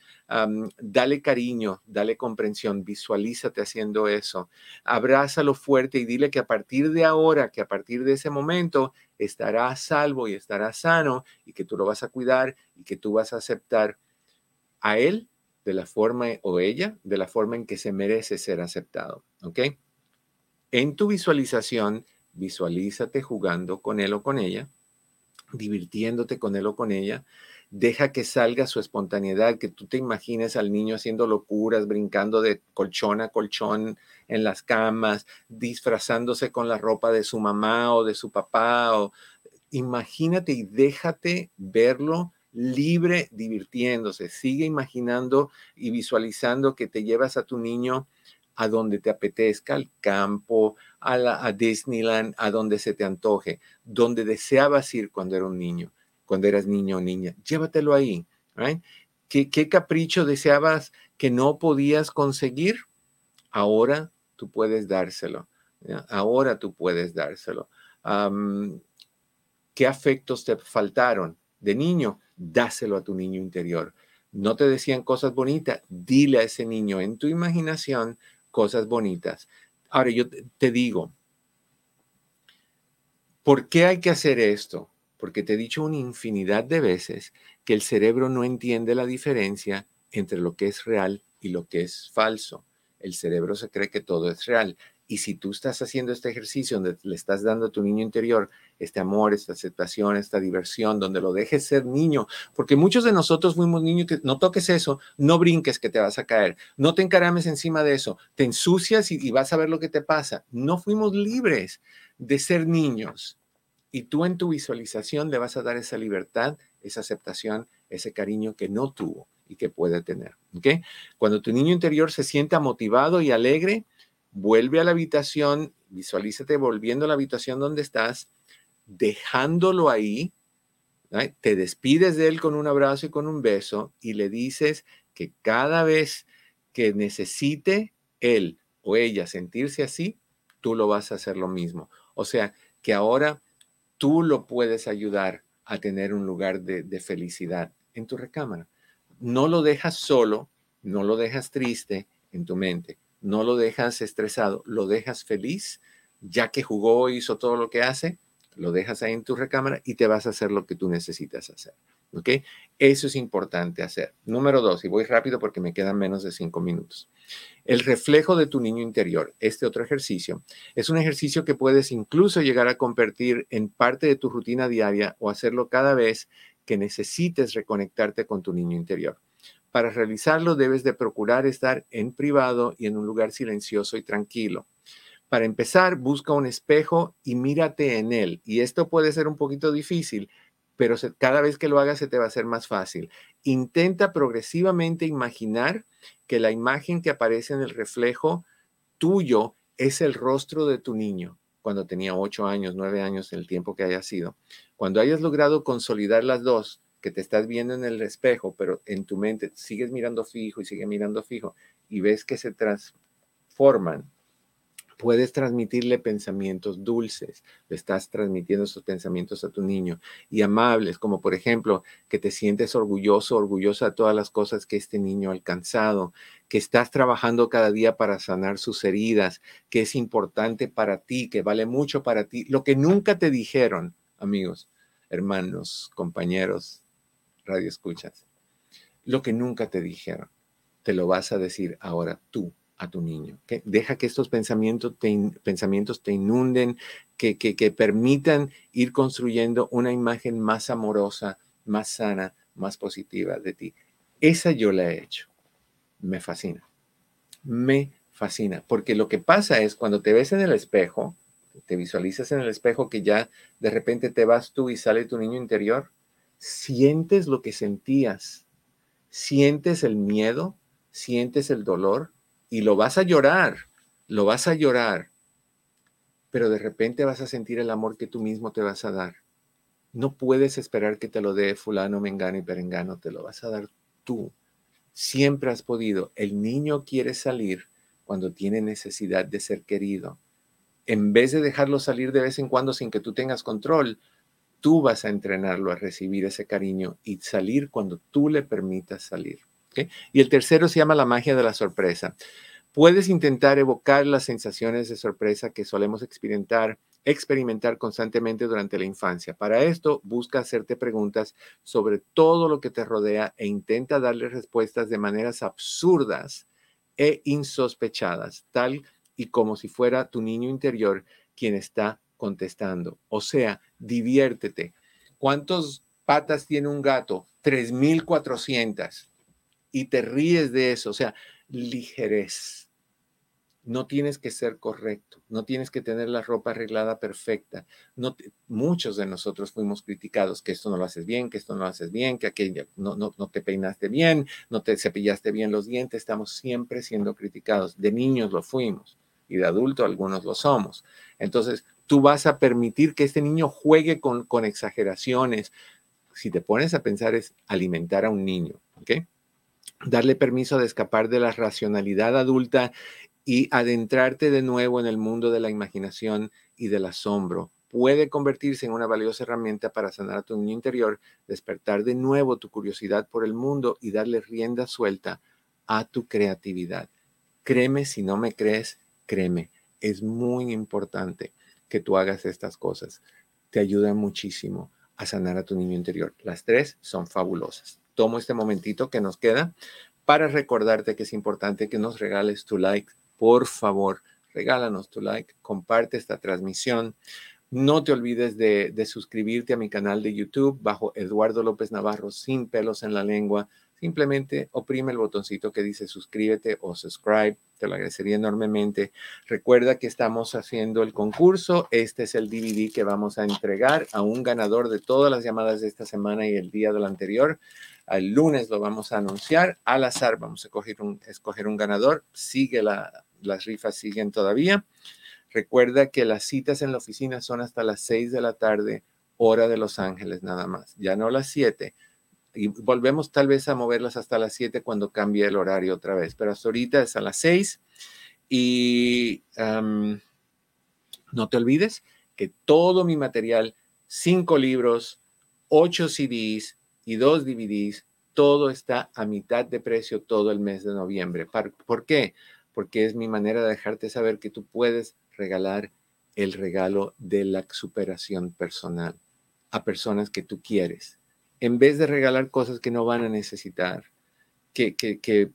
dale cariño, dale comprensión, visualízate haciendo eso. Abrázalo fuerte y dile que a partir de ahora, que a partir de ese momento, estará salvo y estará sano y que tú lo vas a cuidar y que tú vas a aceptar a él de la forma o ella de la forma en que se merece ser aceptado. ¿Ok? En tu visualización, visualízate jugando con él o con ella, divirtiéndote con él o con ella. Deja que salga su espontaneidad, que tú te imagines al niño haciendo locuras, brincando de colchón a colchón en las camas, disfrazándose con la ropa de su mamá o de su papá. Imagínate y déjate verlo libre divirtiéndose. Sigue imaginando y visualizando que te llevas a tu niño a donde te apetezca, al campo, a, la, Disneyland, a donde se te antoje, donde deseabas ir cuando era un niño, cuando eras niño o niña. Llévatelo ahí. ¿Qué, ¿Qué, capricho deseabas que no podías conseguir? Ahora tú puedes dárselo. Ahora tú puedes dárselo. ¿Qué afectos te faltaron de niño? Dáselo a tu niño interior. No te decían cosas bonitas, dile a ese niño en tu imaginación cosas bonitas. Ahora yo te digo, ¿por qué hay que hacer esto? Porque te he dicho una infinidad de veces que el cerebro no entiende la diferencia entre lo que es real y lo que es falso. El cerebro se cree que todo es real. Y si tú estás haciendo este ejercicio donde le estás dando a tu niño interior este amor, esta aceptación, esta diversión, donde lo dejes ser niño, porque muchos de nosotros fuimos niños que no toques eso, no brinques que te vas a caer, no te encarames encima de eso, te ensucias y, vas a ver lo que te pasa. No fuimos libres de ser niños. Y tú en tu visualización le vas a dar esa libertad, esa aceptación, ese cariño que no tuvo y que puede tener. ¿okay? Cuando tu niño interior se sienta motivado y alegre, vuelve a la habitación, visualízate volviendo a la habitación donde estás, dejándolo ahí, te despides de él con un abrazo y con un beso y le dices que cada vez que necesite él o ella sentirse así, tú lo vas a hacer lo mismo. O sea, que ahora tú lo puedes ayudar a tener un lugar de, de felicidad en tu recámara. No lo dejas solo, no lo dejas triste en tu mente no lo dejas estresado, lo dejas feliz, ya que jugó, hizo todo lo que hace, lo dejas ahí en tu recámara y te vas a hacer lo que tú necesitas hacer. ¿Ok? Eso es importante hacer. Número dos, y voy rápido porque me quedan menos de cinco minutos. El reflejo de tu niño interior, este otro ejercicio, es un ejercicio que puedes incluso llegar a convertir en parte de tu rutina diaria o hacerlo cada vez que necesites reconectarte con tu niño interior. Para realizarlo debes de procurar estar en privado y en un lugar silencioso y tranquilo. Para empezar, busca un espejo y mírate en él. Y esto puede ser un poquito difícil, pero cada vez que lo hagas se te va a hacer más fácil. Intenta progresivamente imaginar que la imagen que aparece en el reflejo tuyo es el rostro de tu niño cuando tenía ocho años, nueve años, el tiempo que haya sido. Cuando hayas logrado consolidar las dos, que te estás viendo en el espejo, pero en tu mente sigues mirando fijo y sigue mirando fijo y ves que se transforman, puedes transmitirle pensamientos dulces, le estás transmitiendo esos pensamientos a tu niño y amables, como por ejemplo que te sientes orgulloso, orgullosa de todas las cosas que este niño ha alcanzado, que estás trabajando cada día para sanar sus heridas, que es importante para ti, que vale mucho para ti, lo que nunca te dijeron, amigos, hermanos, compañeros, radio escuchas. Lo que nunca te dijeron, te lo vas a decir ahora tú a tu niño. Deja que estos pensamientos te, pensamientos te inunden, que, que permitan ir construyendo una imagen más amorosa, más sana, más positiva de ti. Esa yo la he hecho. Me fascina. Me fascina. Porque lo que pasa es cuando te ves en el espejo, te visualizas en el espejo que ya de repente te vas tú y sale tu niño interior, sientes lo que sentías, sientes el miedo, sientes el dolor y lo vas a llorar, lo vas a llorar, pero de repente vas a sentir el amor que tú mismo te vas a dar. No puedes esperar que te lo dé fulano, mengano y perengano, te lo vas a dar tú. Siempre has podido. El niño quiere salir cuando tiene necesidad de ser querido. En vez de dejarlo salir de vez en cuando sin que tú tengas control, tú vas a entrenarlo a recibir ese cariño y salir cuando tú le permitas salir. Y el tercero se llama la magia de la sorpresa. Puedes intentar evocar las sensaciones de sorpresa que solemos experimentar, experimentar constantemente durante la infancia. Para esto, busca hacerte preguntas sobre todo lo que te rodea e intenta darle respuestas de maneras absurdas e insospechadas, tal y como si fuera tu niño interior quien está contestando. O sea, diviértete. ¿Cuántas patas tiene un gato? 3.400. Y te ríes de eso. O sea, ligerez. No tienes que ser correcto, no tienes que tener la ropa arreglada perfecta. No muchos de nosotros fuimos criticados que esto no lo haces bien, que esto no lo haces bien, que aquello no, no, no te peinaste bien, no te cepillaste bien los dientes. Estamos siempre siendo criticados. De niños lo fuimos y de adulto algunos lo somos. Entonces, tú vas a permitir que este niño juegue con, exageraciones. Si te pones a pensar es alimentar a un niño, ¿ok? darle permiso de escapar de la racionalidad adulta y adentrarte de nuevo en el mundo de la imaginación y del asombro. Puede convertirse en una valiosa herramienta para sanar a tu niño interior, despertar de nuevo tu curiosidad por el mundo y darle rienda suelta a tu creatividad. Créeme, si no me crees, créeme. Es muy importante que tú hagas estas cosas. Te ayuda muchísimo a sanar a tu niño interior. Las tres son fabulosas tomo este momentito que nos queda para recordarte que es importante que nos regales tu like. Por favor, regálanos tu like, comparte esta transmisión. No te olvides de, de, suscribirte a mi canal de YouTube bajo Eduardo López Navarro sin pelos en la lengua. Simplemente oprime el botoncito que dice suscríbete o subscribe. Te lo agradecería enormemente. Recuerda que estamos haciendo el concurso. Este es el DVD que vamos a entregar a un ganador de todas las llamadas de esta semana y el día del anterior. El lunes lo vamos a anunciar. Al azar vamos a escoger un, ganador. Sigue la, las rifas, siguen todavía. Recuerda que las citas en la oficina son hasta las 6 de la tarde, hora de Los Ángeles nada más. Ya no las 7. Y volvemos tal vez a moverlas hasta las 7 cuando cambie el horario otra vez. Pero hasta ahorita es a las 6. Y no te olvides que todo mi material, cinco libros, ocho CDs, y dos DVDs, todo está a mitad de precio todo el mes de noviembre. ¿Por qué? Porque es mi manera de dejarte saber que tú puedes regalar el regalo de la superación personal a personas que tú quieres. En vez de regalar cosas que no van a necesitar, que,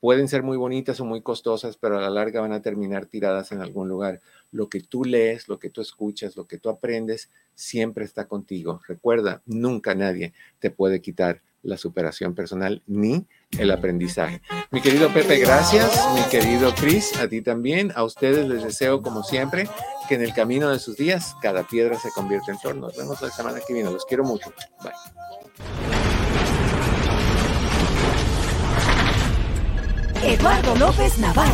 pueden ser muy bonitas o muy costosas, pero a la larga van a terminar tiradas en algún lugar. Lo que tú lees, lo que tú escuchas, lo que tú aprendes, siempre está contigo. Recuerda, nunca nadie te puede quitar la superación personal ni el aprendizaje. Mi querido Pepe, gracias. Mi querido Chris, a ti también. A ustedes les deseo, como siempre, que en el camino de sus días cada piedra se convierta en flor. Nos vemos la semana que viene. Los quiero mucho. Bye. Eduardo López Navarro.